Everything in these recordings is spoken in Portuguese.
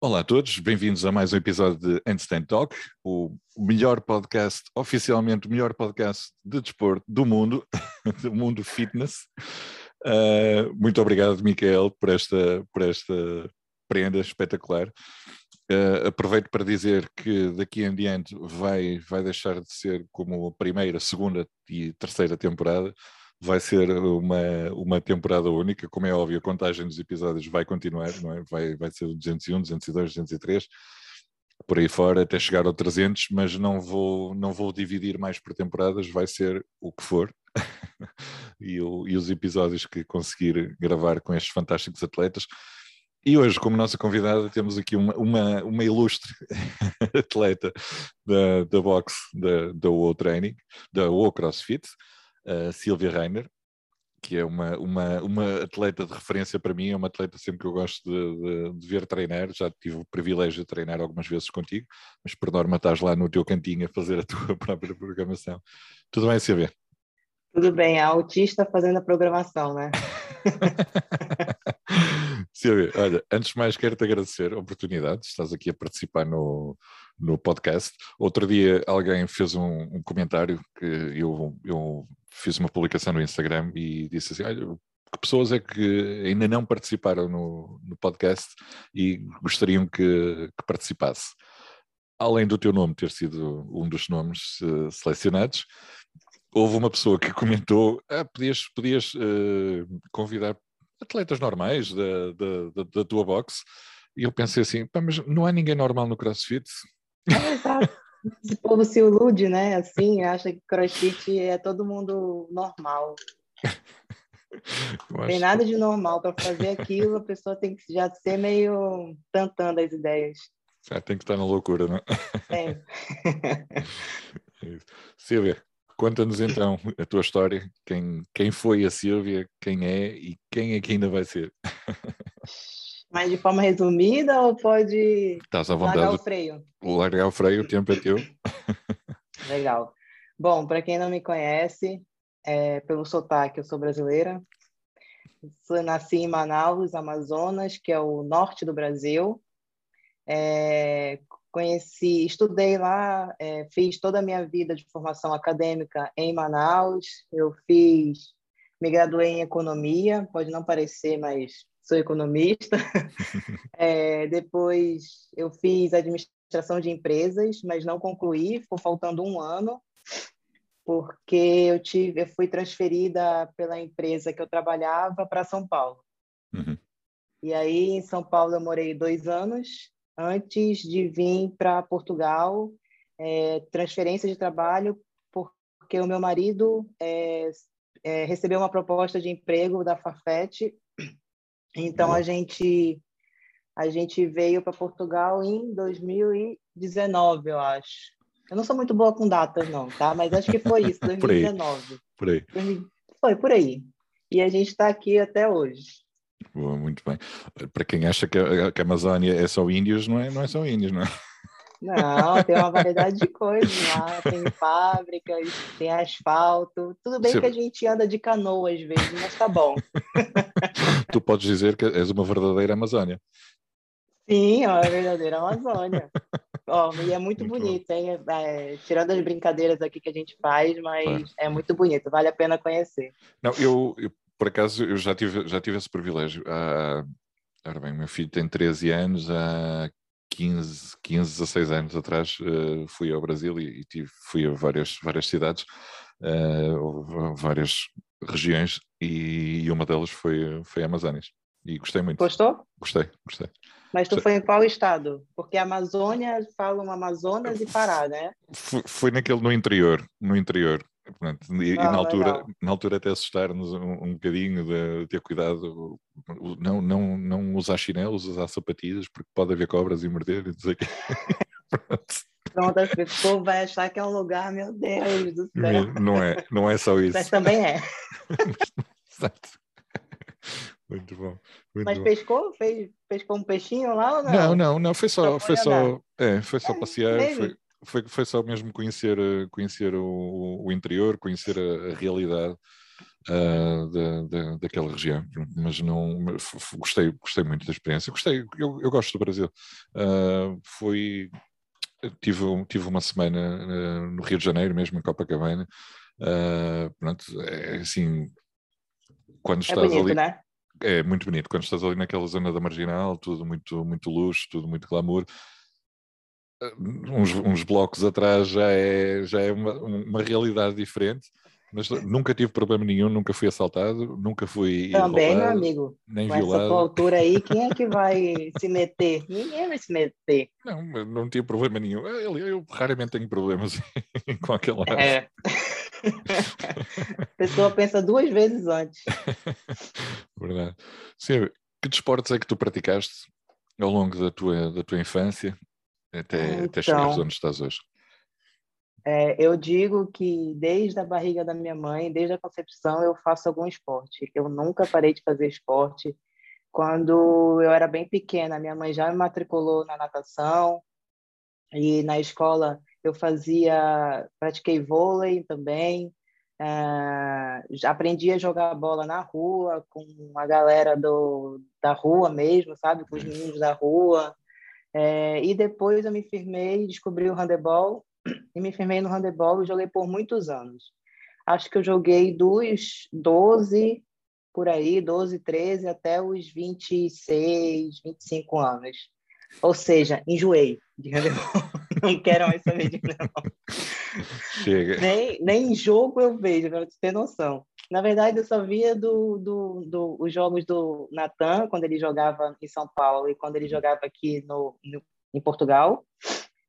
Olá a todos, bem-vindos a mais um episódio de Handstand Talk, o melhor podcast, oficialmente o melhor podcast de desporto do mundo, do mundo fitness. Uh, muito obrigado, Micael, por esta, por esta prenda espetacular. Uh, aproveito para dizer que daqui em diante vai, vai deixar de ser como a primeira, segunda e terceira temporada, vai ser uma, uma temporada única, como é óbvio, a contagem dos episódios vai continuar, não é? vai, vai ser 201, 202, 203, por aí fora, até chegar ao 300, mas não vou, não vou dividir mais por temporadas, vai ser o que for. e, o, e os episódios que conseguir gravar com estes fantásticos atletas. E hoje, como nossa convidada, temos aqui uma, uma, uma ilustre atleta da, da boxe da, da Training, da O CrossFit, a Silvia Reiner, que é uma, uma, uma atleta de referência para mim, é uma atleta sempre que eu gosto de, de, de, ver treinar, já tive o privilégio de treinar algumas vezes contigo, mas por norma estás lá no teu cantinho a fazer a tua própria programação. Tudo bem, Silvia? Tudo bem, a autista fazendo a programação, né? Silvia, olha, antes de mais quero-te agradecer a oportunidade, estás aqui a participar no, no podcast. Outro dia alguém fez um, um comentário que eu, eu fiz uma publicação no Instagram e disse assim: olha, que pessoas é que ainda não participaram no, no podcast e gostariam que, que, participasse? Além do teu nome ter sido um dos nomes uh, selecionados, houve uma pessoa que comentou: ah, podias, podias uh, convidar atletas normais da, da, da, tua box. E eu pensei assim: mas não há ninguém normal no CrossFit? É, exato. Esse povo se ilude, né? Assim, acha que crossfit é todo mundo normal. Não tem nada de normal para fazer aquilo, a pessoa tem que já ser meio tantando as ideias. Já tem que estar na loucura, não é? Silvia, conta-nos então a tua história, quem, quem foi a Silvia, quem é e quem é que ainda vai ser. Mas de forma resumida ou pode Estás à vontade. largar o freio? Largar o freio, o tempo é teu. Legal. Bom, para quem não me conhece, é, pelo sotaque, eu sou brasileira. Sou, nasci em Manaus, Amazonas, que é o norte do Brasil. É, conheci, estudei lá, é, fiz toda a minha vida de formação acadêmica em Manaus. Eu fiz, me graduei em economia, pode não parecer, mas sou economista. é, depois eu fiz administração de empresas, mas não concluí, ficou faltando um ano, porque eu tive, eu fui transferida pela empresa que eu trabalhava para São Paulo. Uhum. E aí em São Paulo eu morei dois anos antes de vir para Portugal, é, transferência de trabalho, porque o meu marido é, é, recebeu uma proposta de emprego da Farfetch então a gente a gente veio para Portugal em 2019, eu acho. Eu não sou muito boa com datas não, tá? Mas acho que foi isso, 2019. por aí. Por aí. Foi por aí. E a gente está aqui até hoje. Boa, muito bem. Para quem acha que a, que a Amazônia é só índios, não é, não é só índios, não é? Não, tem uma variedade de coisas lá. Tem fábricas, tem asfalto. Tudo bem Sim. que a gente anda de canoa às vezes, mas tá bom. tu podes dizer que és uma verdadeira Amazônia. Sim, é uma verdadeira Amazônia. oh, e é muito, muito bonito, hein? É, tirando as brincadeiras aqui que a gente faz, mas é muito bonito, vale a pena conhecer. Não, eu, eu por acaso, eu já tive, já tive esse privilégio. Ah, ora bem, meu filho tem 13 anos, há 15, 15 16 anos atrás uh, fui ao Brasil e, tive, fui a várias, várias cidades, uh, várias regiões e, uma delas foi, foi a Amazônia. E gostei muito. Gostou? Gostei, gostei. Mas tu foi em qual estado? Porque a Amazônia falam Amazonas e Pará, né? Foi, foi naquele no interior, no interior. Pronto, e, ah, e na, altura, na altura até assustar-nos um, um bocadinho de ter cuidado, não, não, não usar chinelos, usar sapatilhas, porque pode haver cobras e morder e dizer que. Pronto, a pessoa vai achar que é um lugar, meu Deus do céu. Não é, não é só isso. Mas também é. Exato. Muito bom. Muito Mas bom. pescou? Fez, pescou um peixinho lá ou não? Não, não, não, foi só, só foi só, é, foi só é, passear, foi, foi, foi só mesmo conhecer, conhecer o, o interior, conhecer a, a realidade uh, da, da, daquela região, mas não gostei, gostei muito da experiência. Gostei, eu, eu gosto do Brasil. Uh, foi tive, tive uma semana no Rio de Janeiro, mesmo em Copacabana. Uh, pronto, é assim, quando é estás é bonito, ali. Né? É muito bonito, quando estás ali naquela zona da marginal, tudo muito, muito luxo, tudo muito glamour. Uns, uns blocos atrás já é, já é uma, uma realidade diferente mas nunca tive problema nenhum, nunca fui assaltado, nunca fui. Também, roubado, meu amigo. Nem com violado. essa altura aí, quem é que vai se meter? Ninguém vai se meter. Não, não tinha problema nenhum. Eu, eu raramente tenho problemas com aquela. É. A pessoa pensa duas vezes antes. Verdade. Sim, que desportos é que tu praticaste ao longo da tua, da tua infância até, então, até chegares onde estás hoje? É, eu digo que desde a barriga da minha mãe, desde a concepção, eu faço algum esporte. Eu nunca parei de fazer esporte. Quando eu era bem pequena, minha mãe já me matriculou na natação e na escola eu fazia, pratiquei vôlei também. Uh, aprendi a jogar bola na rua com a galera do, da rua mesmo, sabe, com os meninos da rua. É, e depois eu me firmei, descobri o handebol e me firmei no handebol e joguei por muitos anos. Acho que eu joguei dos 12 por aí, 12, 13 até os 26, 25 anos. Ou seja, enjoei de handebol. Não quero mais saber de handebol. Chega. Nem, nem em jogo eu vejo, para você ter noção. Na verdade, eu só via do, do, do, os jogos do Natan, quando ele jogava em São Paulo e quando ele jogava aqui no, no em Portugal.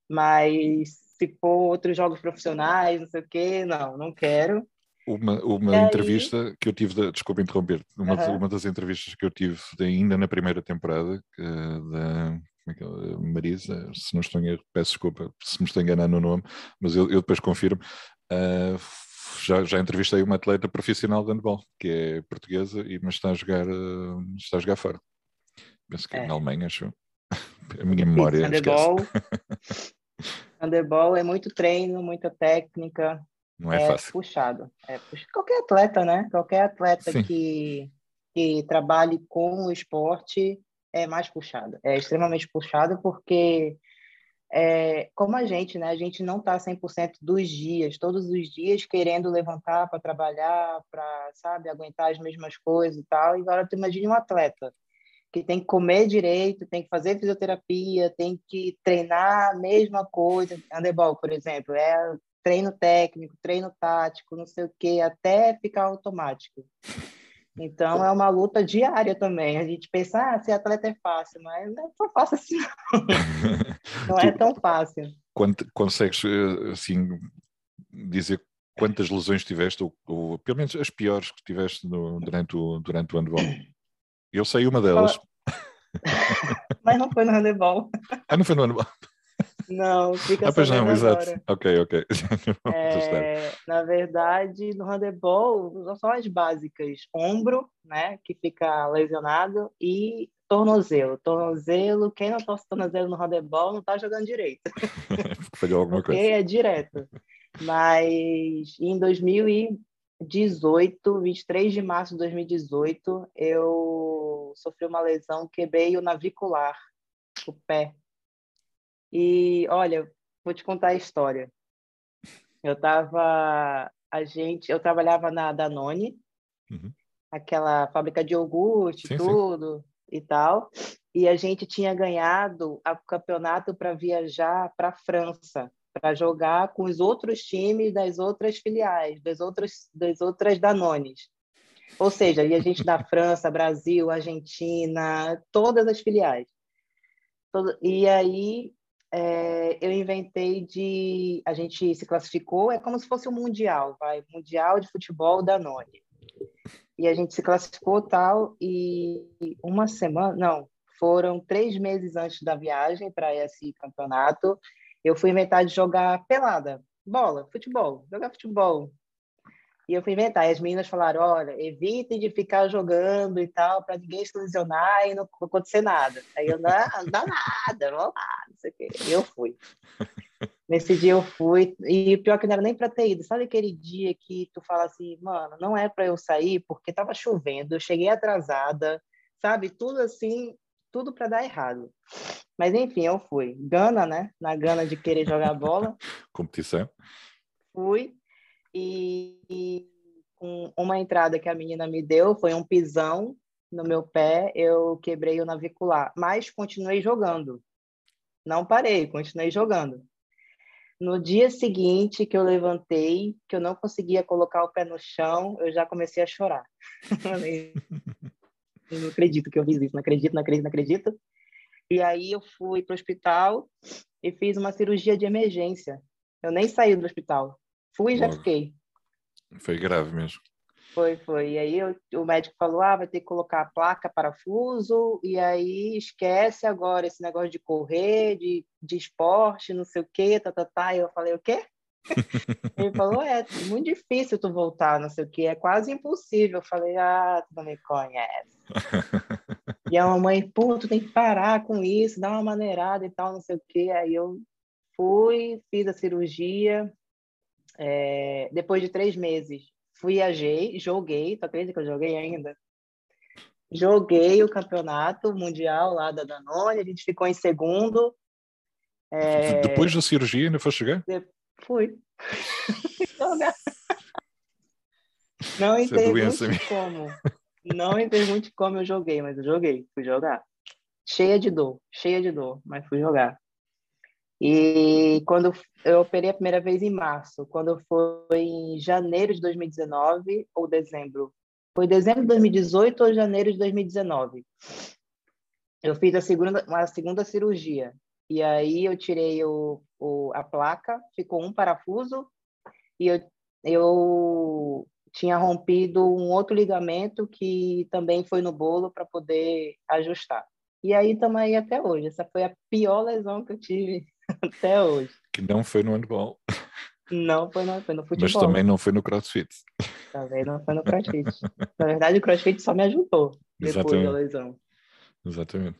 Mas se for outros jogos profissionais, não sei o quê, não, não quero. Uma, uma entrevista que eu tive, de, desculpa interromper, uma, uhum. uma das entrevistas que eu tive ainda na primeira temporada uh, da é é, Marisa, se não estou erro, peço desculpa se me estou enganando no nome, mas eu, eu depois confirmo. Uh, já, já entrevistei uma atleta profissional de handball, que é portuguesa, e, mas está a jogar, uh, está a jogar fora. Penso que é. na Alemanha, acho. A minha memória. Handball. Handebol é muito treino, muita técnica. Não é, é fácil. Puxado. É puxado. Qualquer atleta, né? Qualquer atleta que, que trabalhe com o esporte é mais puxado. É extremamente puxado porque, é, como a gente, né? A gente não está 100% dos dias, todos os dias querendo levantar para trabalhar, para, sabe, aguentar as mesmas coisas e tal. E agora tu imagina um atleta que tem que comer direito, tem que fazer fisioterapia, tem que treinar a mesma coisa. Handebol, por exemplo, é treino técnico, treino tático, não sei o quê, até ficar automático. Então, é uma luta diária também. A gente pensa, ah, ser atleta é fácil, mas não é tão fácil assim, não. não é tão fácil. Consegues, eh, assim, dizer quantas lesões tiveste, ou, ou pelo menos as piores que tiveste no, durante, o, durante o handball? Eu sei uma delas. Mas não foi no handebol. Ah, não foi no handebol? Não, fica ah, pois não, exato. Ok, ok. é, na verdade, no handebol, são as básicas. Ombro, né, que fica lesionado, e tornozelo. Tornozelo, quem não torce tornozelo no handebol não está jogando direito. Falhou alguma Porque coisa. é direto. Mas em 2000 18, 23 de março de 2018, eu sofri uma lesão, quebrei o navicular, o pé. E olha, vou te contar a história. Eu tava, a gente, eu trabalhava na Danone, uhum. aquela fábrica de iogurte, sim, tudo sim. e tal. E a gente tinha ganhado o campeonato para viajar para a França para jogar com os outros times das outras filiais, das outras, das outras Danones. Ou seja, e a gente da França, Brasil, Argentina, todas as filiais. E aí é, eu inventei de. A gente se classificou, é como se fosse um mundial, vai, mundial de futebol Danone. E a gente se classificou tal, e uma semana, não, foram três meses antes da viagem para esse campeonato, eu fui inventar de jogar pelada, bola, futebol, jogar futebol. E eu fui inventar. E as meninas falaram: olha, evitem de ficar jogando e tal, para ninguém se lesionar e não acontecer nada. Aí eu, não, não dá nada, vamos lá, não sei o quê. E eu fui. Nesse dia eu fui, e pior que não era nem para ter ido. Sabe aquele dia que tu fala assim, mano, não é para eu sair porque tava chovendo, eu cheguei atrasada, sabe? Tudo assim, tudo para dar errado. Mas enfim, eu fui. Gana, né? Na gana de querer jogar bola. Competição. Fui. E, e uma entrada que a menina me deu, foi um pisão no meu pé, eu quebrei o navicular. Mas continuei jogando. Não parei, continuei jogando. No dia seguinte que eu levantei, que eu não conseguia colocar o pé no chão, eu já comecei a chorar. eu não acredito que eu fiz isso, não acredito, não acredito, não acredito. E aí eu fui para o hospital e fiz uma cirurgia de emergência. Eu nem saí do hospital. Fui e já fiquei. Foi grave mesmo. Foi, foi. E aí eu, o médico falou: ah, vai ter que colocar a placa, parafuso, e aí esquece agora esse negócio de correr, de, de esporte, não sei o quê, tá, tá, tá. E eu falei: o quê? Ele falou: é muito difícil tu voltar, não sei o quê, é quase impossível. Eu falei: ah, tu não me conhece. e a mamãe: pô, tu tem que parar com isso, dar uma maneirada e tal, não sei o quê. Aí eu fui, fiz a cirurgia. É, depois de três meses, viajei, joguei, tu acredita que eu joguei ainda? Joguei o campeonato mundial lá da Danone, a gente ficou em segundo. É... Depois da cirurgia ainda foi chegar? De... Fui. Não me pergunte como. Não me pergunte como eu joguei, mas eu joguei, fui jogar. Cheia de dor, cheia de dor, mas fui jogar. E quando eu operei a primeira vez em março, quando foi em janeiro de 2019 ou dezembro, foi dezembro de 2018 ou janeiro de 2019. Eu fiz a segunda, uma segunda cirurgia. E aí eu tirei o, o, a placa, ficou um parafuso e eu, eu tinha rompido um outro ligamento que também foi no bolo para poder ajustar. E aí estamos aí até hoje. Essa foi a pior lesão que eu tive até hoje. Que não foi no handball. Não foi no, foi no futebol. Mas também não foi no crossfit. Também não foi no crossfit. Na verdade, o crossfit só me ajudou depois Exatamente. da lesão. Exatamente.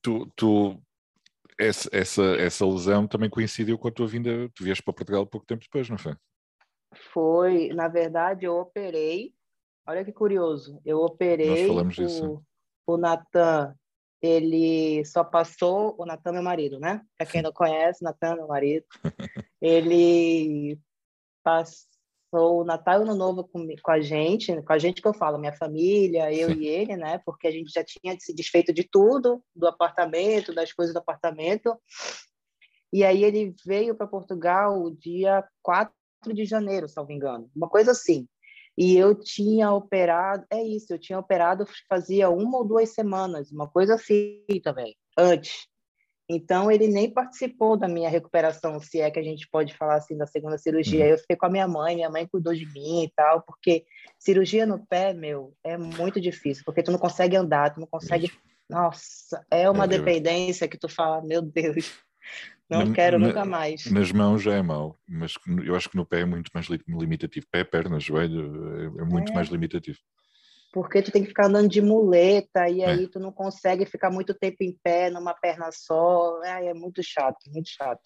Tu, tu essa, essa, essa lesão também coincidiu com a tua vinda, tu vieste para Portugal pouco tempo depois, não foi? Foi, na verdade, eu operei. Olha que curioso, eu operei Nós falamos o, disso. o Natan ele só passou, o Natan, meu marido, né? Para quem não conhece, Natan, meu marido, ele passou o Natal e o Ano Novo com, com a gente, com a gente que eu falo, minha família, eu e ele, né? Porque a gente já tinha se desfeito de tudo, do apartamento, das coisas do apartamento. E aí ele veio para Portugal dia 4 de janeiro, salvo engano, uma coisa assim. E eu tinha operado, é isso, eu tinha operado fazia uma ou duas semanas, uma coisa assim também, antes. Então, ele nem participou da minha recuperação, se é que a gente pode falar assim, da segunda cirurgia. Uhum. Eu fiquei com a minha mãe, minha mãe cuidou de mim e tal, porque cirurgia no pé, meu, é muito difícil, porque tu não consegue andar, tu não consegue. Nossa, é uma dependência que tu fala, meu Deus, não na, quero na, nunca mais. Nas mãos já é mau, mas eu acho que no pé é muito mais limitativo. Pé, perna, joelho, é, é muito é. mais limitativo. Porque tu tem que ficar andando de muleta e é. aí tu não consegue ficar muito tempo em pé numa perna só. É, é muito chato, muito chato.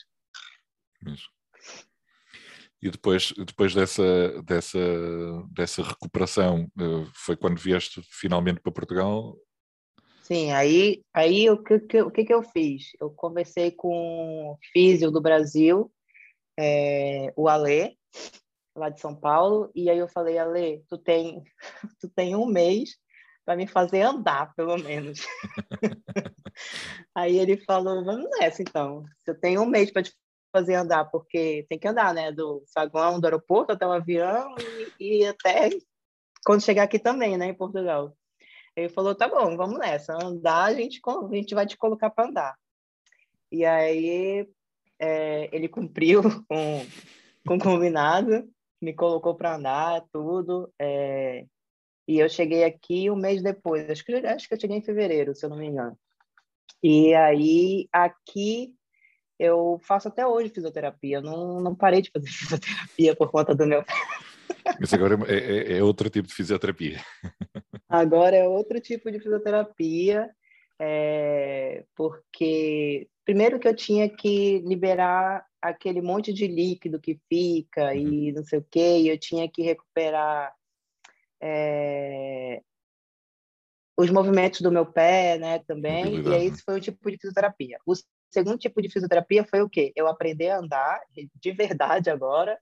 Isso. E depois, depois dessa, dessa, dessa recuperação, eh, foi quando vieste finalmente para Portugal Sim, aí, aí o, que, que, o que, que eu fiz? Eu conversei com o físio do Brasil, é, o Alê, lá de São Paulo, e aí eu falei, Alê, tu tem, tu tem um mês para me fazer andar, pelo menos. aí ele falou, vamos nessa então. Eu tenho um mês para te fazer andar, porque tem que andar, né? Do saguão do aeroporto até o avião e, e até quando chegar aqui também, né, em Portugal. Ele falou, tá bom, vamos nessa. Andar, a gente, a gente vai te colocar para andar. E aí é, ele cumpriu com, com combinado, me colocou para andar, tudo. É, e eu cheguei aqui um mês depois, acho que, acho que eu cheguei em fevereiro, se eu não me engano. E aí, aqui, eu faço até hoje fisioterapia. Não, não parei de fazer fisioterapia por conta do meu Mas agora é, é, é, outro tipo de fisioterapia. Agora é outro tipo de fisioterapia, é, porque primeiro que eu tinha que liberar aquele monte de líquido que fica e uhum. não sei o quê, e eu tinha que recuperar é, os movimentos do meu pé, né, também, e aí esse foi o tipo de fisioterapia. O segundo tipo de fisioterapia foi o quê? Eu aprender a andar, de verdade agora,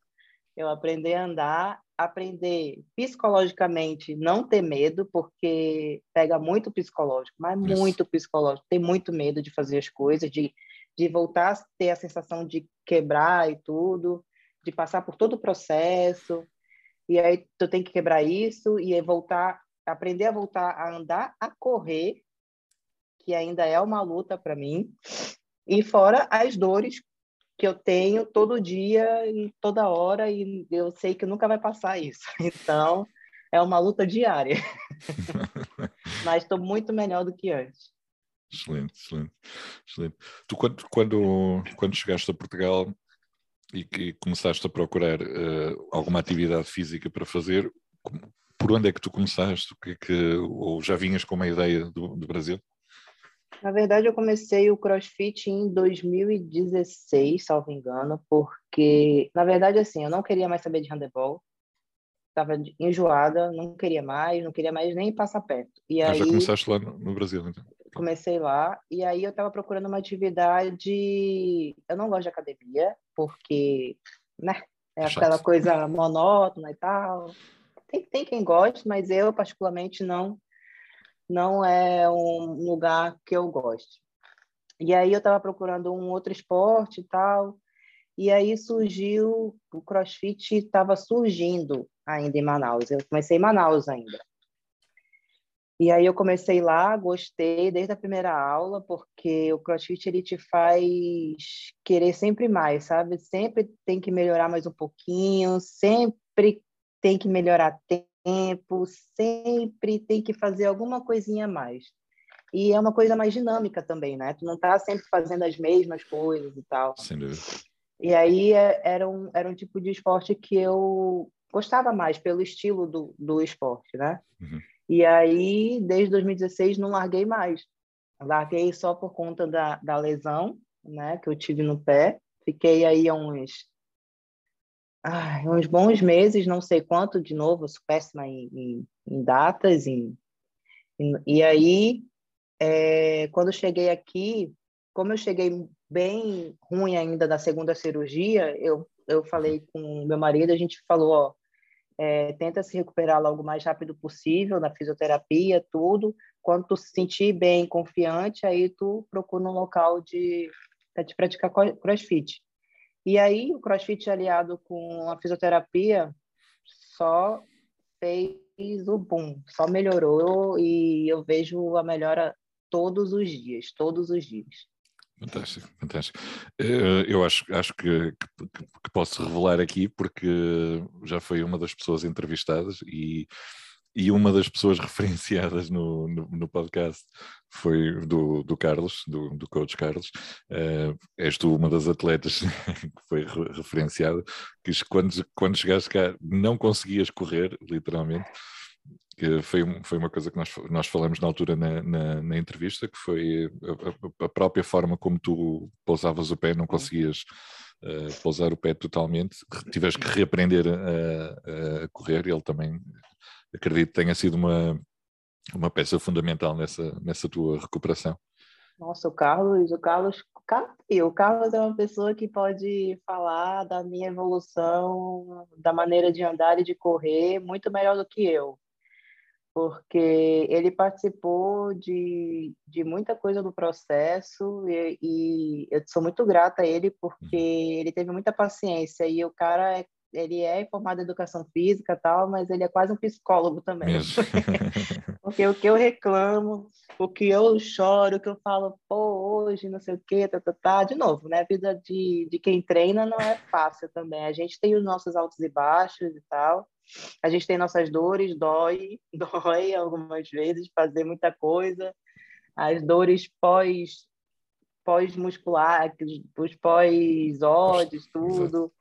eu aprender a andar, aprender psicologicamente, não ter medo, porque pega muito psicológico, mas Isso. muito psicológico, tem muito medo de fazer as coisas, de, de voltar a ter a sensação de quebrar e tudo, de passar por todo o processo, e aí tu tem que quebrar isso e voltar aprender a voltar a andar, a correr, que ainda é uma luta para mim, e fora as dores que eu tenho todo dia e toda hora, e eu sei que nunca vai passar isso. Então, é uma luta diária. Mas estou muito melhor do que antes. Excelente, excelente, excelente. Tu, quando, quando, quando chegaste a Portugal e que começaste a procurar uh, alguma atividade física para fazer, por onde é que tu começaste? O que é que, ou já vinhas com uma ideia do, do Brasil? Na verdade, eu comecei o CrossFit em 2016, salvo engano, porque, na verdade, assim, eu não queria mais saber de handebol. Estava enjoada, não queria mais, não queria mais nem passar perto. E ah, aí, já começaste lá no, no Brasil, então? Comecei lá, e aí eu estava procurando uma atividade... Eu não gosto de academia, porque, né, é aquela coisa monótona e tal. Tem, tem quem goste, mas eu, particularmente, não, não é um lugar que eu goste. E aí eu estava procurando um outro esporte e tal, e aí surgiu, o CrossFit estava surgindo ainda em Manaus. Eu comecei em Manaus ainda. E aí eu comecei lá, gostei desde a primeira aula, porque o CrossFit ele te faz querer sempre mais, sabe? Sempre tem que melhorar mais um pouquinho, sempre tem que melhorar tempo, sempre tem que fazer alguma coisinha a mais. E é uma coisa mais dinâmica também, né? Tu não tá sempre fazendo as mesmas coisas e tal. Sem dúvida. E aí é, era um, era um tipo de esporte que eu gostava mais pelo estilo do, do esporte, né? Uhum. E aí, desde 2016, não larguei mais. Larguei só por conta da, da lesão, né? Que eu tive no pé. Fiquei aí uns ai, uns bons meses, não sei quanto, de novo, sou péssima em, em, em datas. Em, e aí, é, quando cheguei aqui, como eu cheguei bem ruim ainda da segunda cirurgia, eu, eu falei com meu marido, a gente falou, ó, é, tenta se recuperar logo mais rápido possível na fisioterapia, tudo. Quando tu se sentir bem, confiante, aí tu procura um local de, de praticar crossfit. E aí, o crossfit aliado com a fisioterapia só fez o boom, só melhorou e eu vejo a melhora todos os dias, todos os dias. Fantástico, fantástico. Eh, eu acho, acho que, que, que, posso revelar aqui, porque já foi uma das pessoas entrevistadas e e uma das pessoas referenciadas no, no, no podcast foi do, do Carlos, do, do coach Carlos. Uh, és tu uma das atletas que foi referenciada, que quando, quando chegaste cá não conseguias correr, literalmente, que foi, foi uma coisa que nós, nós falamos na altura na, na, na entrevista, que foi a, a, própria forma como tu pousavas o pé, não conseguias uh, pousar o pé totalmente, tiveste que reaprender a, a correr, ele também acredito que tenha sido uma, uma peça fundamental nessa, nessa tua recuperação. Nossa, o Carlos, o Carlos, o Carlos é uma pessoa que pode falar da minha evolução, da maneira de andar e de correr muito melhor do que eu, porque ele participou de, de muita coisa do processo e, e eu sou muito grata a ele porque uhum. ele teve muita paciência e o cara é ele é formado em educação física tal, mas ele é quase um psicólogo também. Porque o que eu reclamo, o que eu choro, o que eu falo, pô, hoje não sei o quê, tá, tá, tá. De novo, né? A vida de, de quem treina não é fácil também. A gente tem os nossos altos e baixos e tal. A gente tem nossas dores, dói, dói algumas vezes fazer muita coisa. As dores pós pós-muscular, os pós-ódios, tudo.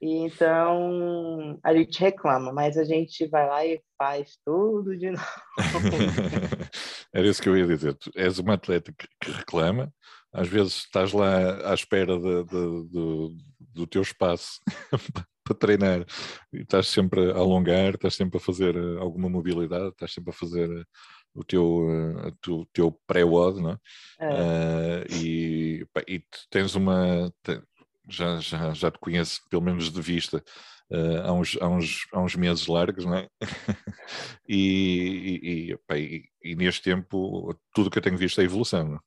Então, a gente reclama, mas a gente vai lá e faz tudo de novo. Era isso que eu ia dizer. Tu és uma atleta que, que reclama, às vezes estás lá à espera de, de, de, do teu espaço para treinar e estás sempre a alongar, estás sempre a fazer eh, alguma mobilidade, estás sempre a fazer eh, o teu, eh, o teu pré-WOD, não é? é. Uh, e, e tens uma. Já, já, já te conheço, pelo menos de vista, uh, há, uns, há, uns, há uns meses largos, não é? e, e, e, e, neste tempo, tudo que eu tenho visto é evolução. Não? É?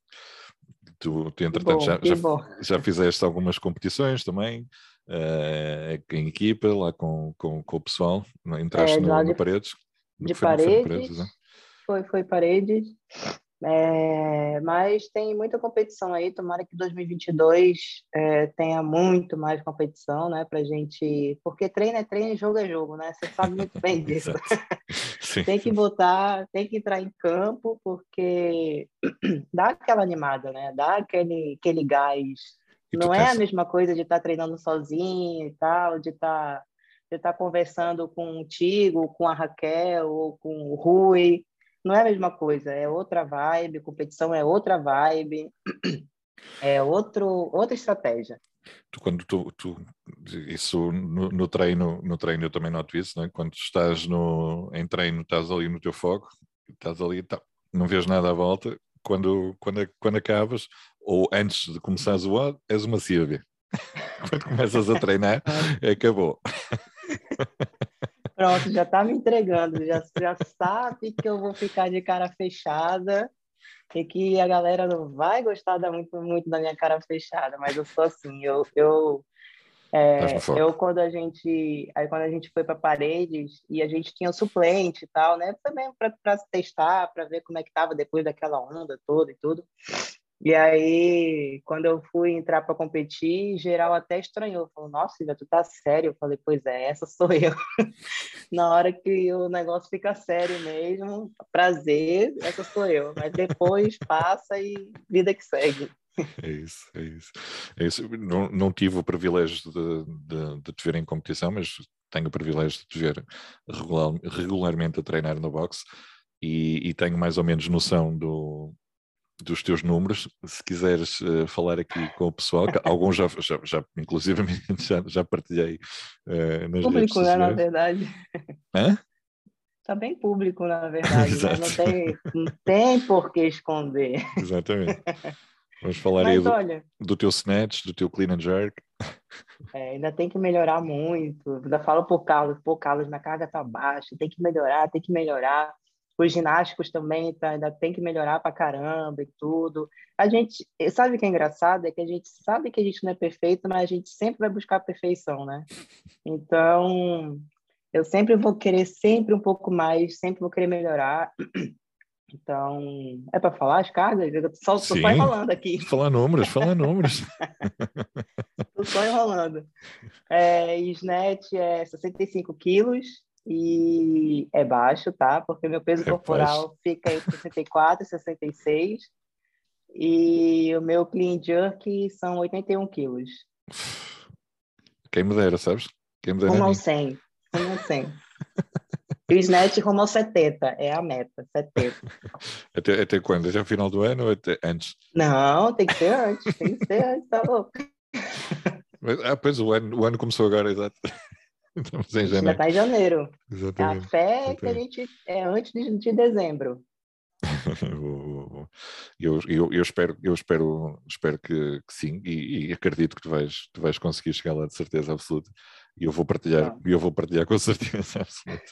Tu, tu entretanto, bom, já, já, já, fizeste algumas competições também, uh, em equipa, lá com, com, com o pessoal, é? entraste é, no, de, no Paredes. De Paredes, paredes é? foi, foi Paredes. É, mas tem muita competição aí, tomara que 2022 é, tenha muito mais competição, né, pra gente, porque treino é treino, jogo é jogo, né, você sabe muito bem disso. tem que botar, tem que entrar em campo, porque dá aquela animada, né, dá aquele, aquele gás. Não é a mesma coisa de estar tá treinando sozinho e tal, de estar tá, de tá conversando contigo, com a Raquel ou com o Rui, não é a mesma coisa, é outra vibe, competição é outra vibe, é outro, outra estratégia. Tu, quando tu, tu isso no, no, treino, no treino eu também noto isso, né? quando estás no, em treino, estás ali no teu foco, estás ali, tá, não vês nada à volta, quando, quando, quando acabas, ou antes de começares o ano, és uma Silvia. quando começas a treinar, acabou. Pronto, já está me entregando, já, já sabe que eu vou ficar de cara fechada e que a galera não vai gostar da, muito, muito da minha cara fechada, mas eu sou assim, eu, eu, é, eu quando a gente aí quando a gente foi para paredes e a gente tinha suplente e tal, né, também para testar, para ver como é que tava depois daquela onda toda e tudo. E aí, quando eu fui entrar para competir, geral até estranhou. Falou, nossa, Silvia, tu tá sério? Eu falei, pois é, essa sou eu. Na hora que o negócio fica sério mesmo, prazer, essa sou eu. Mas depois passa e vida que segue. É isso, é isso. É isso. Não, não tive o privilégio de, de, de te ver em competição, mas tenho o privilégio de te ver regular, regularmente a treinar no boxe e, e tenho mais ou menos noção do, dos teus números, se quiseres uh, falar aqui com o pessoal, alguns já, já, já inclusive já, já partilhei uh, nas público, redes sociais. Né, na verdade. Hã? Está bem público, na verdade, né? não, tem, não tem por que esconder. Exatamente. Vamos falar Mas, aí do, olha, do teu snatch, do teu clean and jerk. É, ainda tem que melhorar muito. Ainda falo por Carlos, pô, Carlos, minha carga tá baixa, tem que melhorar, tem que melhorar os ginásticos também tá, ainda tem que melhorar para caramba e tudo. A gente sabe o que é engraçado é que a gente sabe que a gente não é perfeito, mas a gente sempre vai buscar a perfeição, né? Então eu sempre vou querer sempre um pouco mais, sempre vou querer melhorar. Então, é para falar as cargas? Eu só estou só enrolando aqui. Falar números, falar números. Estou só enrolando. É, Snatch é 65 quilos, e é baixo, tá? Porque meu peso é corporal baixo. fica entre 64 e 66 e o meu clean jerk são 81 quilos. Quem me dera, sabes? Quem me dera rumo ao 100, rumo ao 100. E o snatch rumo ao 70, é a meta, 70. Até, até quando? Até o final do ano ou até antes? Não, tem que ser antes, tem que ser antes, tá louco. ah, pois o ano, o ano começou agora, exato. Estamos em janeiro. Já está em janeiro. Exatamente. Até que a gente é antes de, de dezembro. eu, eu, eu, espero, eu espero, espero que, que sim, e, e, acredito que tu vais, tu vais conseguir chegar lá de certeza absoluta. E eu vou partilhar, e eu vou partilhar com certeza absoluta.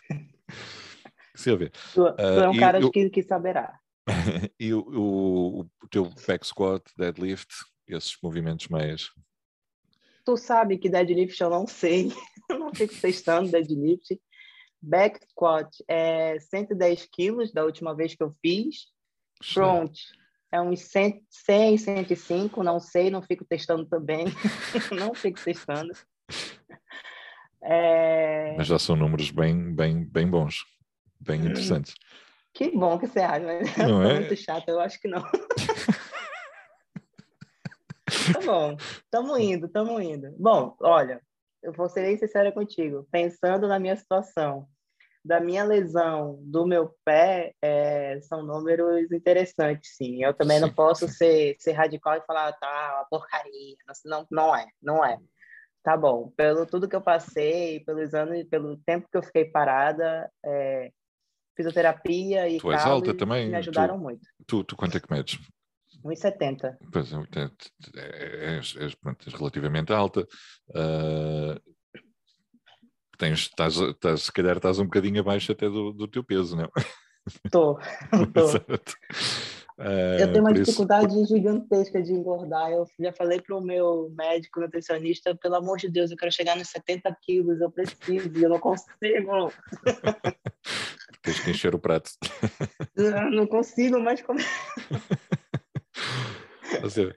Silvia. Tu, tu é um uh, cara eu, que, que saberá. e o, o, o teu back squat, deadlift, esses movimentos mais tu sabe que deadlift eu não sei, eu não fico testando deadlift. Back squat é 110 quilos da última vez que eu fiz. Front é uns 100, 100, 105, não sei, não fico testando também. não fico testando. É... Mas já são números bem, bem, bem bons, bem hum. interessantes. Que bom que você acha, mas não é muito chato, eu acho que não. Tá bom, estamos indo, estamos indo. Bom, olha, eu vou ser bem sincera contigo. Pensando na minha situação, da minha lesão do meu pé é, são números interessantes, sim. Eu também sim, não posso ser, ser radical e falar, tá, uma porcaria. Não, não é, não é. Tá bom. Pelo tudo que eu passei, pelos anos, pelo tempo que eu fiquei parada, é, fisioterapia e tu és alta também, me ajudaram tu, muito. Tu, tu quanto é que medes? 1,70. Pois, é, és, és relativamente alta. Uh, tens, estás, estás, se calhar estás um bocadinho abaixo até do, do teu peso, não é? Estou, Uh, eu tenho uma dificuldade gigantesca de engordar. Eu já falei para o meu médico nutricionista, pelo amor de Deus, eu quero chegar nos 70 quilos, eu preciso, eu não consigo. Tens que encher o prato. Eu não consigo mais comer. Seja,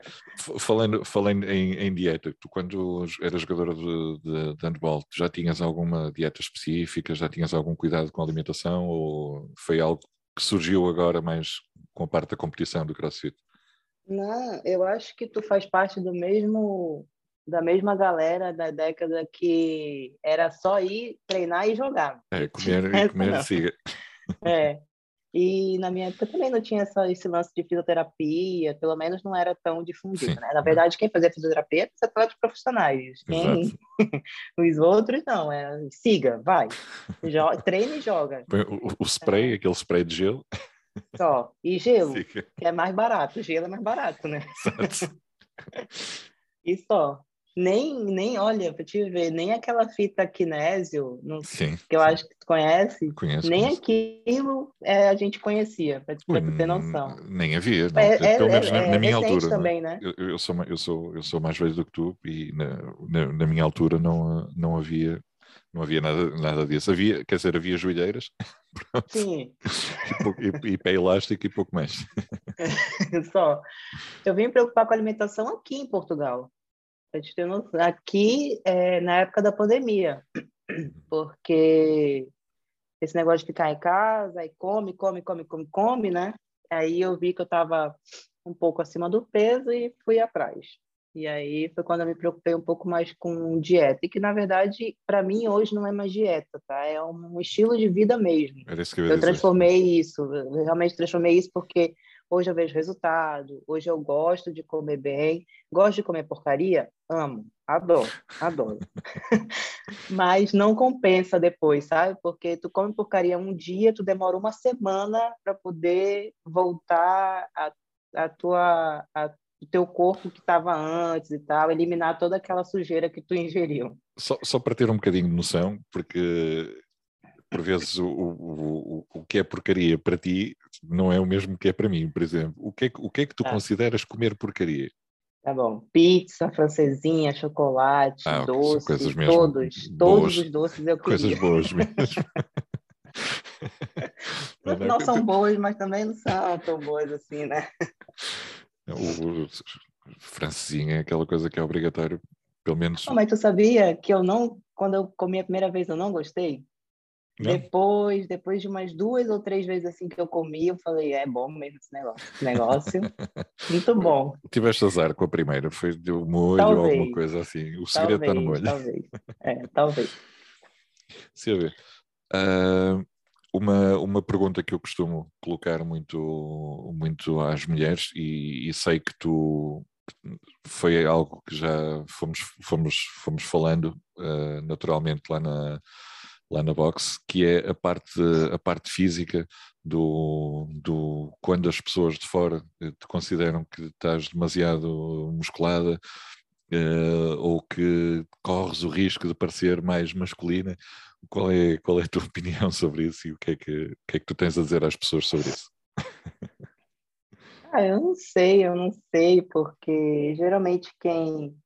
falando, falando em, em, dieta, tu quando eras jogadora de, de, de handball, já tinhas alguma dieta específica, já tinhas algum cuidado com a alimentação ou foi algo que surgiu agora mais com a parte da competição do CrossFit? Não, eu acho que tu faz parte do mesmo da mesma galera da década que era só ir treinar e jogar. É, comer e comer siga. É, e na minha época também não tinha essa, esse lance de fisioterapia, pelo menos não era tão difundido, né? Na verdade, quem fazia fisioterapia eram os atletas profissionais. Quem... os outros não, é siga, vai. Joga, treina e joga. O, o spray, é. aquele spray de gelo. Só. E gelo, siga. que é mais barato. Gelo é mais barato, né? Exato. e só nem, nem olha, para te ver, nem aquela fita kinésio, não, sim, que eu sim. acho que tu conhece, conheço, nem conheço. aquilo é, a gente conhecia, para tu ter noção. Nem havia, não, é, pelo é, menos na, é na minha altura. Também, né? eu, eu, sou, eu, sou, eu sou mais velho do que tu e na, na, na minha altura não, não havia não havia nada, nada disso. Havia, quer dizer, havia joelheiras Sim. e, e, e pé elástico e pouco mais. Só. Eu vim me preocupar com a alimentação aqui em Portugal. Aqui, é, na época da pandemia, porque esse negócio de ficar em casa e come, come, come, come, come, né? Aí eu vi que eu estava um pouco acima do peso e fui atrás. E aí foi quando eu me preocupei um pouco mais com dieta, e que na verdade, para mim, hoje não é mais dieta, tá? É um estilo de vida mesmo. Eu transformei isso, eu realmente transformei isso porque Hoje eu vejo resultado, hoje eu gosto de comer bem. Gosto de comer porcaria? Amo, adoro, adoro. Mas não compensa depois, sabe? Porque tu come porcaria um dia, tu demora uma semana para poder voltar a, a tua, a, teu corpo que estava antes e tal, eliminar toda aquela sujeira que tu ingeriu. Só, só para ter um bocadinho de noção, porque por vezes o, o, o, o que é porcaria para ti não é o mesmo que é para mim, por exemplo. O que é, o que, é que tu ah. consideras comer porcaria? Tá bom. Pizza, francesinha, chocolate, ah, doce, todos, boas, todos os doces eu queria. Coisas boas mesmo. não, não são boas, mas também não são tão boas assim, né? O, o francesinha é aquela coisa que é obrigatório, pelo menos. Não, mas tu sabia que eu não, quando eu comi a primeira vez, eu não gostei? Não. Depois, depois de umas duas ou três vezes assim que eu comi, eu falei, é bom mesmo esse negócio. Esse negócio muito bom. Tiveste azar com a primeira, foi de molho talvez, ou alguma coisa assim. O segredo está no molho. Talvez, é, talvez. Ver. Uh, uma, uma pergunta que eu costumo colocar muito, muito às mulheres, e, e sei que tu foi algo que já fomos, fomos, fomos falando uh, naturalmente lá na lá na box, que é a parte, a parte física do, do quando as pessoas de fora te consideram que estás demasiado musculada uh, ou que corres o risco de parecer mais masculina. Qual é, qual é a tua opinião sobre isso e o que é que, o que, é que tu tens a dizer às pessoas sobre isso? Ah, eu não sei, eu não sei, porque geralmente quem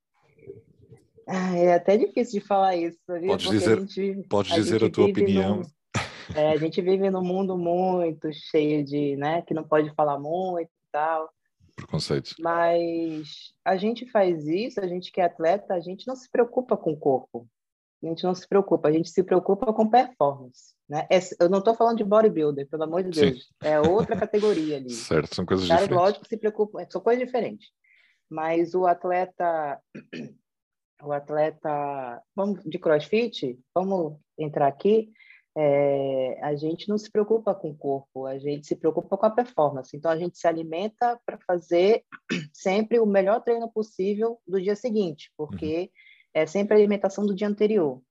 ah, é até difícil de falar isso? Podes Porque dizer, a, podes a dizer a tua opinião. é, a gente vive num mundo muito cheio de, né, que não pode falar muito e tal. Preconceitos. Mas a gente faz isso, a gente que é atleta, a gente não se preocupa com o corpo. A gente não se preocupa, a gente se preocupa com performance. Né? É, eu não estou falando de bodybuilder, pelo amor de Deus. Sim. É outra categoria ali. Certo, são coisas Cara, diferentes. Lógico que se preocupa, são coisas diferentes. Mas o atleta o atleta vamos de crossfit, vamos entrar aqui, é, a gente não se preocupa com o corpo, a gente se preocupa com a performance. Então, a gente se alimenta para fazer sempre o melhor treino possível do dia seguinte, porque uhum. é sempre a alimentação do dia anterior.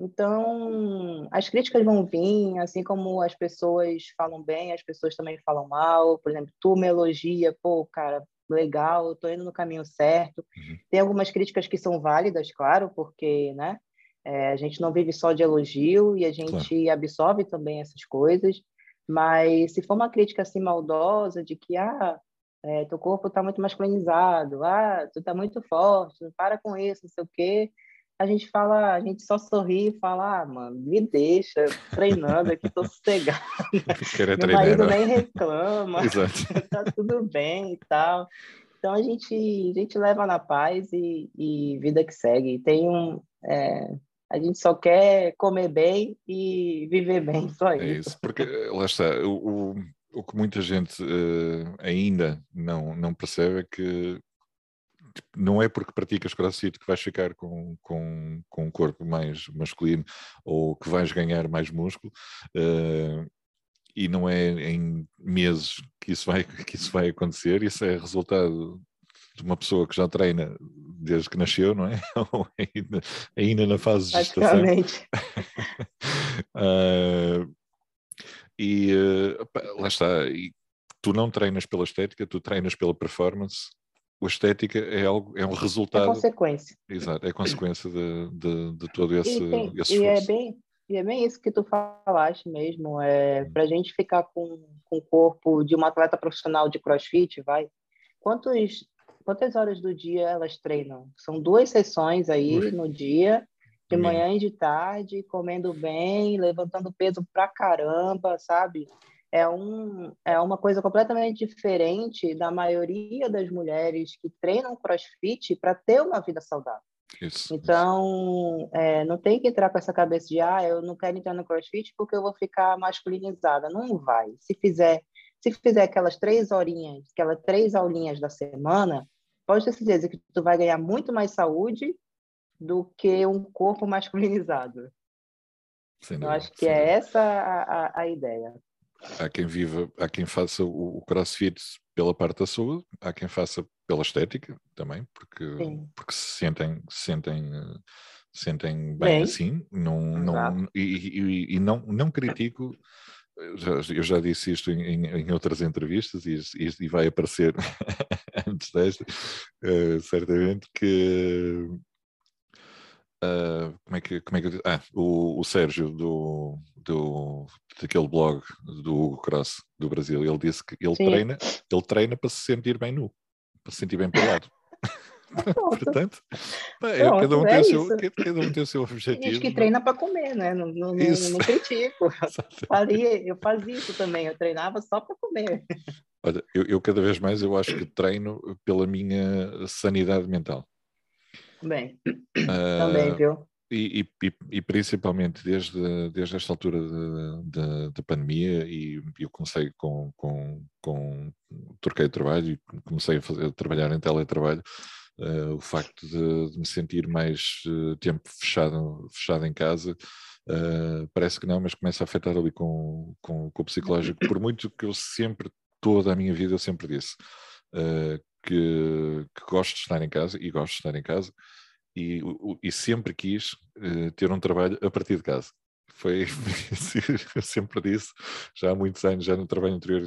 Então, as críticas vão vir, assim como as pessoas falam bem, as pessoas também falam mal. Por exemplo, tu me elogia, pô, cara, legal, tô indo no caminho certo. Uhum. Tem algumas críticas que são válidas, claro, porque, né, é, a gente não vive só de elogio e a gente claro. absorve também essas coisas. Mas se for uma crítica assim maldosa de que, ah, é, teu corpo está muito masculinizado, ah, tu está muito forte, para com isso, não sei o quê a gente fala, a gente só sorri e fala, ah, mano, me deixa treinando aqui, tô sossegado. Meu treinar, marido nem reclama, tá tudo bem e tal. Então a gente, a gente leva na paz e, e vida que segue. Tem um, é, a gente só quer comer bem e viver bem, só isso. É isso, porque lá está, o, o, o que muita gente uh, ainda não, não percebe é que não é porque praticas crossfit que vais ficar com, com, com um corpo mais masculino ou que vais ganhar mais músculo. Uh, e não é em meses que isso vai, que isso vai acontecer, isso é resultado de uma pessoa que já treina desde que nasceu, não é? Ou ainda, ainda na fase de gestação. uh, e uh, lá está, e tu não treinas pela estética, tu treinas pela performance a estética é algo, é um resultado. É consequência. Exato, é consequência de, de, de todo esse, e tem, esse e é bem E é bem isso que tu falaste mesmo. É, Para a gente ficar com, com o corpo de uma atleta profissional de crossfit, vai. Quantos, quantas horas do dia elas treinam? São duas sessões aí Ui. no dia, de manhã e de tarde, comendo bem, levantando peso pra caramba, sabe? É, um, é uma coisa completamente diferente da maioria das mulheres que treinam crossfit para ter uma vida saudável. Isso, então, isso. É, não tem que entrar com essa cabeça de, ah, eu não quero entrar no crossfit porque eu vou ficar masculinizada. Não vai. Se fizer, se fizer aquelas três horinhas, aquelas três aulinhas da semana, pode ter certeza que tu vai ganhar muito mais saúde do que um corpo masculinizado. eu acho que é essa a, a, a ideia há quem viva, há quem faça o, o crossfit pela parte da saúde, há quem faça pela estética também, porque, porque se sentem, se sentem, sentem bem, bem, assim, não, não, e, e, e, não, não critico. Eu já disse isto em, em outras entrevistas e, e vai aparecer antes desta, uh, certamente, que Uh, como é que, como é que ah, o, o Sérgio do, do, daquele blog do Hugo Cross do Brasil, ele disse que ele treina, ele treina para se sentir bem nu, para se sentir bem pelado. Portanto, é, cada, um é tem seu, cada um tem o seu objetivo. Diz que né? treina para comer, né? Não, não, não, não critico. Eu, eu fazia isso também, eu treinava só para comer. Olha, eu, eu cada vez mais eu acho que treino pela minha sanidade mental. Bem, uh, também, viu? E, e, e, principalmente desde, desde esta altura da pandemia, e eu comecei com, com, com. troquei de trabalho e comecei a, fazer, a trabalhar em teletrabalho. Uh, o facto de, de, me sentir mais uh, tempo fechado, fechado em casa, uh, parece que não, mas começa a afetar ali com, com, com o psicológico. Por muito que eu sempre, toda a minha vida, eu sempre disse que, que gosto de estar em casa e gosto de estar em casa e, e sempre quis uh, ter um trabalho a partir de casa foi, eu sempre disse, já há muitos anos, já no trabalho anterior,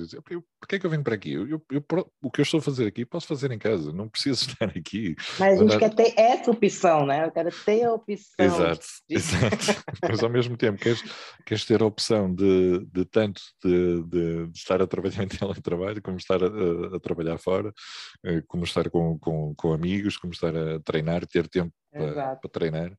porquê é que eu venho para aqui? Eu, eu, eu, o que eu estou a fazer aqui, posso fazer em casa, não preciso estar aqui. Mas a gente quer ter essa opção, né? Eu quero ter a opção. Exato, de... exato. Mas ao mesmo tempo, queres, queres ter a opção de, de tanto de, de, de estar a trabalhar em teletrabalho, como estar a, a, a trabalhar fora, eh, como estar com, com, com amigos, como estar a treinar, ter tempo para, para treinar.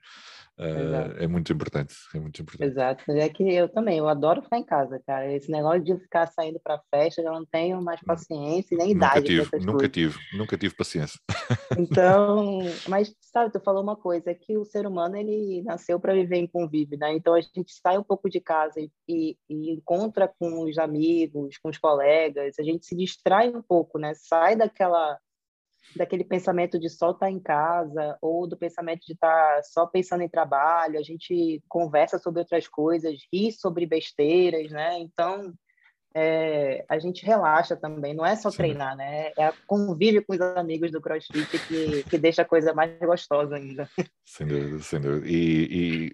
Uh, é muito importante, é muito importante. Exato, é que eu também, eu adoro ficar em casa, cara. Esse negócio de ficar saindo para festa, eu não tenho mais hum. paciência nem nunca idade. Tive, nunca coisas. tive, nunca tive paciência. Então, mas sabe, tu falou uma coisa, é que o ser humano ele nasceu para viver em convívio, né? Então a gente sai um pouco de casa e, e, e encontra com os amigos, com os colegas, a gente se distrai um pouco, né? Sai daquela daquele pensamento de só estar tá em casa ou do pensamento de estar tá só pensando em trabalho. A gente conversa sobre outras coisas, ri sobre besteiras, né? Então, é, a gente relaxa também, não é só Sim. treinar, né? É a convívio com os amigos do CrossFit que, que deixa a coisa mais gostosa ainda. Sem dúvida, sem dúvida. E, e,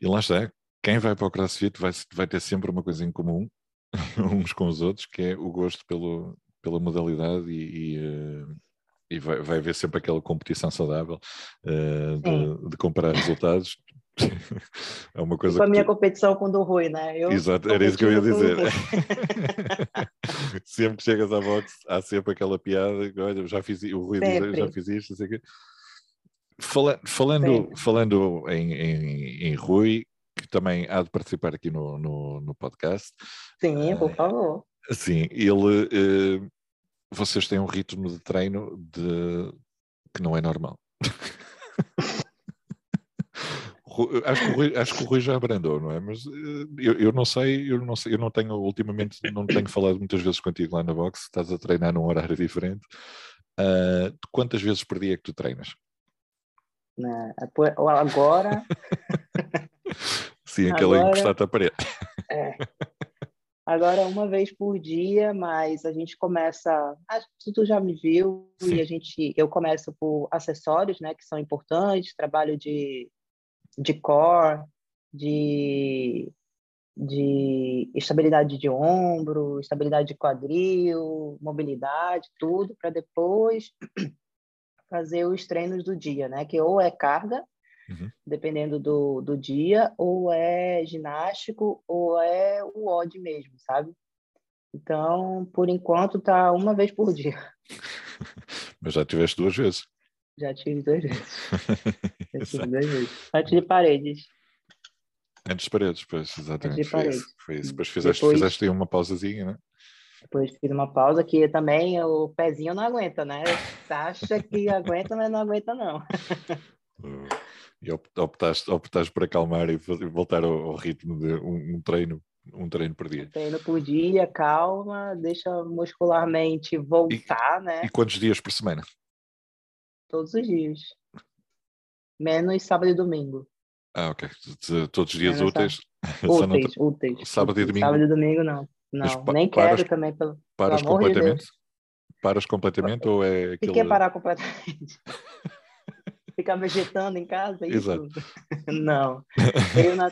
e lá está, quem vai para o CrossFit vai, vai ter sempre uma coisa em comum, uns com os outros, que é o gosto pelo, pela modalidade e, e, uh, e vai, vai haver sempre aquela competição saudável uh, de, de, comparar resultados. é uma coisa. Com a minha tu... competição com o do Rui, né? Eu Exato, era isso que eu ia dizer. sempre que chegas à box, há sempre aquela piada: olha, já fiz, o Rui diz, já fiz isto, não sei o quê. Fala, falando, falando em, em, em Rui, que também há de participar aqui no, no, no podcast. Sim, por favor. Sim, ele. Uh, vocês têm um ritmo de treino de, que não é normal. acho, que o Rui, acho que o Rui já abrandou, não é? Mas uh, eu, eu, não sei, eu não sei, eu não tenho ultimamente, não tenho falado muitas vezes contigo lá na box, estás a treinar num horário diferente. Uh, quantas vezes por dia é que tu treinas? agora Sim, aquela Agora, encostada à parede. É. Agora, uma vez por dia, mas a gente começa. Acho que tu já me viu, Sim. e a gente, eu começo por acessórios, né, que são importantes, trabalho de, de core, de, de estabilidade de ombro, estabilidade de quadril, mobilidade, tudo, para depois fazer os treinos do dia, né, que ou é carga uhum. dependendo do, do dia, ou é ginástico, ou é o odd mesmo, sabe? Então, por enquanto, tá uma vez por dia. Mas já tiveste duas vezes. Já tive duas vezes. já tive duas vezes. Antes de paredes. Antes de paredes, pois, exatamente. Antes de paredes. Foi isso. Foi isso. Depois fizeste, Depois... fizeste uma pausazinha, né? Depois fiz uma pausa que também o pezinho não aguenta, né? Acha que aguenta, mas não aguenta não. e optaste, optaste por acalmar e voltar ao, ao ritmo de um, um, treino um treino por dia. Um treino por dia, calma, deixa muscularmente voltar, e, né? E quantos dias por semana? Todos os dias. Menos sábado e domingo. Ah, ok. Todos os dias Menos úteis? Úteis, úteis. Sábado e domingo? Sábado e domingo não. Não, nem paras, quero também, pelo, paras pelo completamente? De paras completamente ou é aquilo... O que é parar completamente? ficar vegetando em casa? É isso? Exato. Não. Eu, na,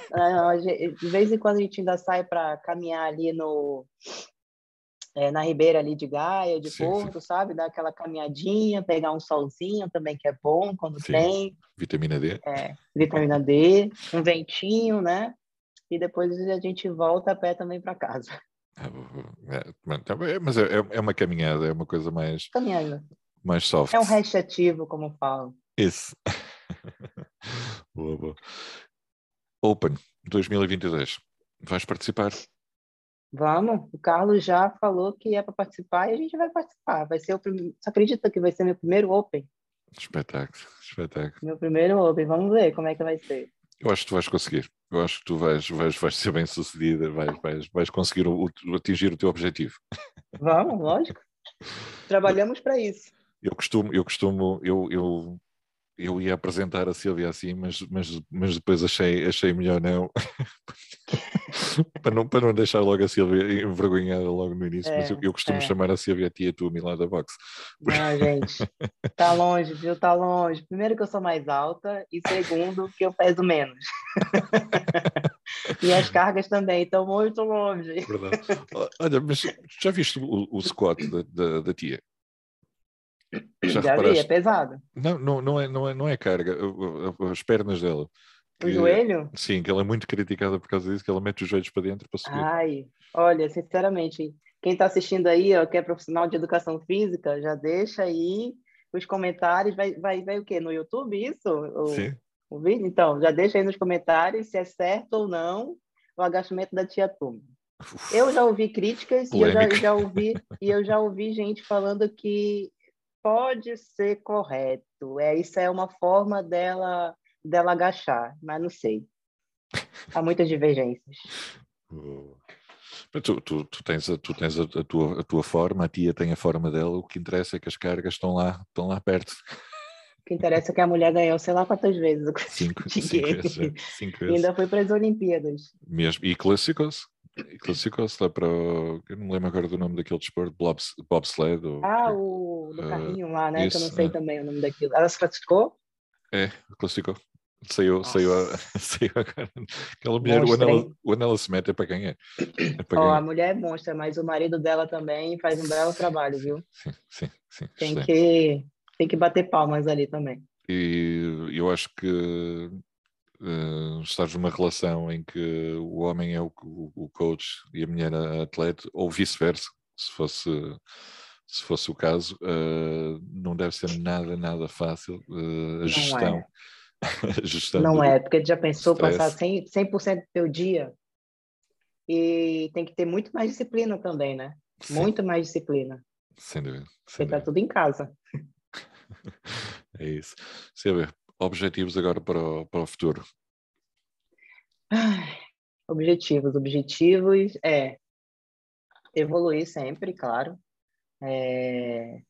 de vez em quando a gente ainda sai para caminhar ali no é, na ribeira ali de Gaia, de sim, Porto, sim. sabe? Dar aquela caminhadinha, pegar um solzinho também, que é bom quando sim. tem. Vitamina D. É, vitamina D, um ventinho, né? E depois a gente volta a pé também para casa. É, é, mas é, é, uma caminhada, é uma coisa mais. Caminhada. Mais soft. É um resto ativo, como falo. Isso. boa, boa. Open 2022. Vais participar? Vamos. O Carlos já falou que é para participar e a gente vai participar. Vai ser o primeiro. Você acredita que vai ser meu primeiro Open? Espetáculo, espetáculo. Meu primeiro Open. Vamos ver como é que vai ser. Eu acho que tu vais conseguir. Eu acho que tu vais, vais, vais ser bem sucedida, vais, vais, vais conseguir o, o, atingir o teu objetivo. Vamos, lógico. Trabalhamos para isso. Eu costumo, eu costumo, eu, eu eu ia apresentar a Silvia assim, mas, mas, mas depois achei, achei melhor não. para não, para não deixar logo a Silvia envergonhada logo no início, é, mas eu, eu costumo é. chamar a Silvia a tia Tumi lá da box. Não, gente, tá longe, viu? Tá longe. Primeiro que eu sou mais alta e segundo que eu peso menos. e as cargas também estão muito longe. Verdade. Olha, mas já viste o, o squat da, da, da tia? Já, Já vi, é pesado. Não, não, não, é, não, é, não é carga, as pernas dela. O que, joelho? Sim, que ela é muito criticada por causa disso, que ela mete os joelhos para dentro para subir. Ai, olha, sinceramente, quem está assistindo aí, ó, que é profissional de educação física, já deixa aí os comentários, vai, vai, vai o quê? No YouTube isso? O, Sim. O vídeo? Então, já deixa aí nos comentários se é certo ou não o agachamento da tia Tumi. Eu já ouvi críticas e eu já, já, ouvi e eu já ouvi gente falando que pode ser correto. É, isso é uma forma dela, dela agachar, mas não sei. Há muitas divergências. Tu, tu, tu, tens, a, tu tens a, a, tua, a tua forma, a tia tem a forma dela, o que interessa é que as cargas estão lá, estão lá perto. O que interessa é que a mulher ganhou sei lá quantas vezes. Cinco, cinco vezes, cinco vezes. E ainda foi para as Olimpíadas. Mesmo, e classificou-se. Classificou-se lá para o. Eu não me lembro agora do nome daquele desporto, bobs, bobsled. Ou, ah, o do carrinho uh, lá, né? Isso, que eu não sei é. também o nome daquilo. Ela se classificou? É, classificou. Saiu, saiu, saiu agora. Aquela mulher, o anel, o anel se mete é para ganhar. É para oh, ganhar. A mulher é monstra, mas o marido dela também faz um belo trabalho, viu? Sim, sim, sim. Tem que, tem que bater palmas ali também. E eu acho que uh, estás numa relação em que o homem é o, o, coach e a mulher a atleta, ou vice-versa, se fosse, se fosse o caso, uh, não deve ser nada, nada fácil uh, a gestão. É. gestão não é, porque já pensou stress. passar 100%, 100 do teu dia e tem que ter muito mais disciplina também, né? Sim. Muito mais disciplina. Sem dúvida. Sem porque tá tudo em casa. é isso. Silvia, objetivos agora para o, para o futuro? Objetivos, objetivos é evoluir sempre, claro. É,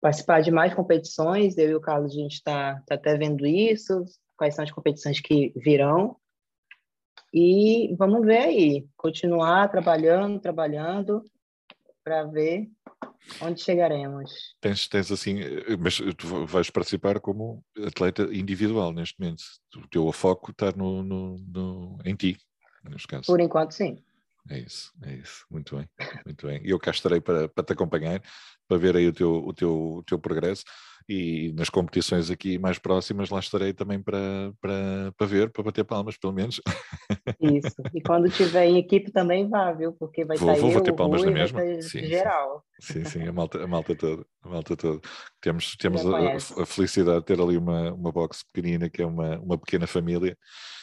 participar de mais competições, eu e o Carlos, a gente está tá até vendo isso, quais são as competições que virão. E vamos ver aí, continuar trabalhando, trabalhando, para ver onde chegaremos. Tens, tens assim, mas tu vais participar como atleta individual neste momento. O teu foco está no, no, no, em ti, neste caso. Por enquanto, sim. É isso, é isso. Muito bem, muito bem. E eu cá estarei para, para te acompanhar, para ver aí o teu, o teu, o teu progresso e nas competições aqui mais próximas lá estarei também para, para, para ver, para bater palmas, pelo menos. Isso. E quando tiver em equipe também vá, viu? Porque vai vou, sair vou bater palmas na mesma. Sim, geral. Sim, sim, a malta, a malta toda. A malta toda. Temos, temos a, a, felicidade de ter ali uma, uma box pequenina, que é uma, uma pequena família.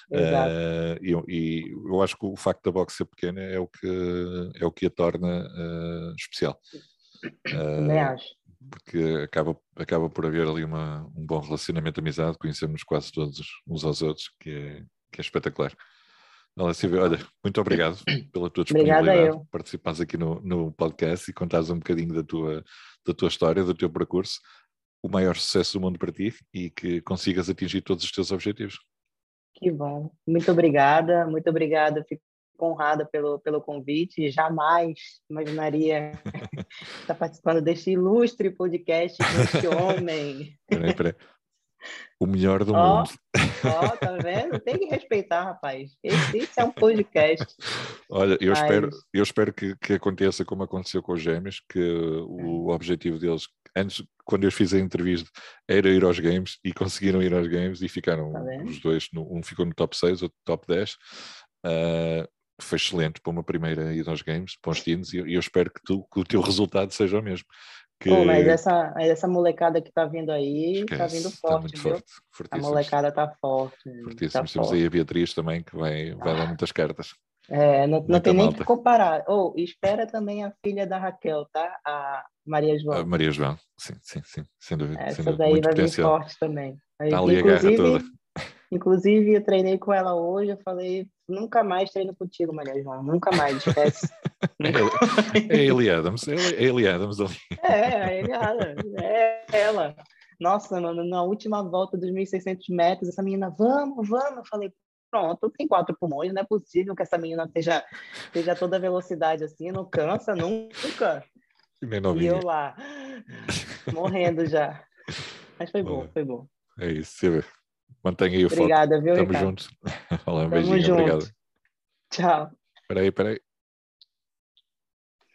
Uh, e, e, eu acho que o facto da box ser pequena é o que, é o que a torna uh, especial. Também uh, acho. Porque acaba, acaba por haver ali uma, um bom relacionamento de amizade, conhecemos quase todos uns aos outros, que é, que é espetacular. Olá, Silvia, olha, muito obrigado pela tua disponibilidade, participares aqui no, no podcast e contares um bocadinho da tua, da tua história, do teu percurso, o maior sucesso do mundo para ti e que consigas atingir todos os teus objetivos. Que bom. Muito obrigada, muito obrigada. Fico honrada pelo, pelo convite. Jamais imaginaria estar participando deste ilustre podcast deste homem. Peraí, peraí. O melhor do oh, mundo. Ó, oh, tá vendo? Tem que respeitar, rapaz. Esse, esse é um podcast. Olha, eu Mas... espero, eu espero que, que aconteça como aconteceu com os gêmeos, que o objetivo deles, antes, quando eu fiz a entrevista, era ir aos games e conseguiram ir aos games e ficaram tá os dois, no, um ficou no top 6, outro top 10. Uh, ah, foi excelente para uma primeira ida aos games, para os teams, e eu, eu espero que, tu, que o teu resultado seja o mesmo. Que... Pô, mas essa, essa molecada que tá vindo aí, tá Esquece, tá vindo forte, tá? Forte, a molecada tá forte. Fortíssimo. Tá Temos aí a Beatriz também, que vai, vai dar muitas cartas. É, não, não tem nem que comparar. Ou oh, espera também a filha da Raquel, tá? A Maria João. A Maria João, sim, sim, sim, sem dúvida. Essa sem dúvida. daí Muito vai potencial. vir forte também. Está ali a garra toda. Inclusive, eu treinei com ela hoje, eu falei, nunca mais treino contigo, Maria João, nunca mais, esquece. é, é Eli Adams, é Eli Adams ali. É, é Adams, é ela. Nossa, mano, na última volta dos 1.600 metros, essa menina, vamos, vamos, eu falei, pronto, tem quatro pulmões, não é possível que essa menina esteja, esteja toda velocidade assim, não cansa nunca. E eu lá, morrendo já. Mas foi bom, foi bom. É isso, Silvia. Mantenha aí o Obrigada, foco. viu, Tamo Ricardo? juntos. Olá, um Tamo beijinho, junto. obrigado. Tchau. Peraí, peraí.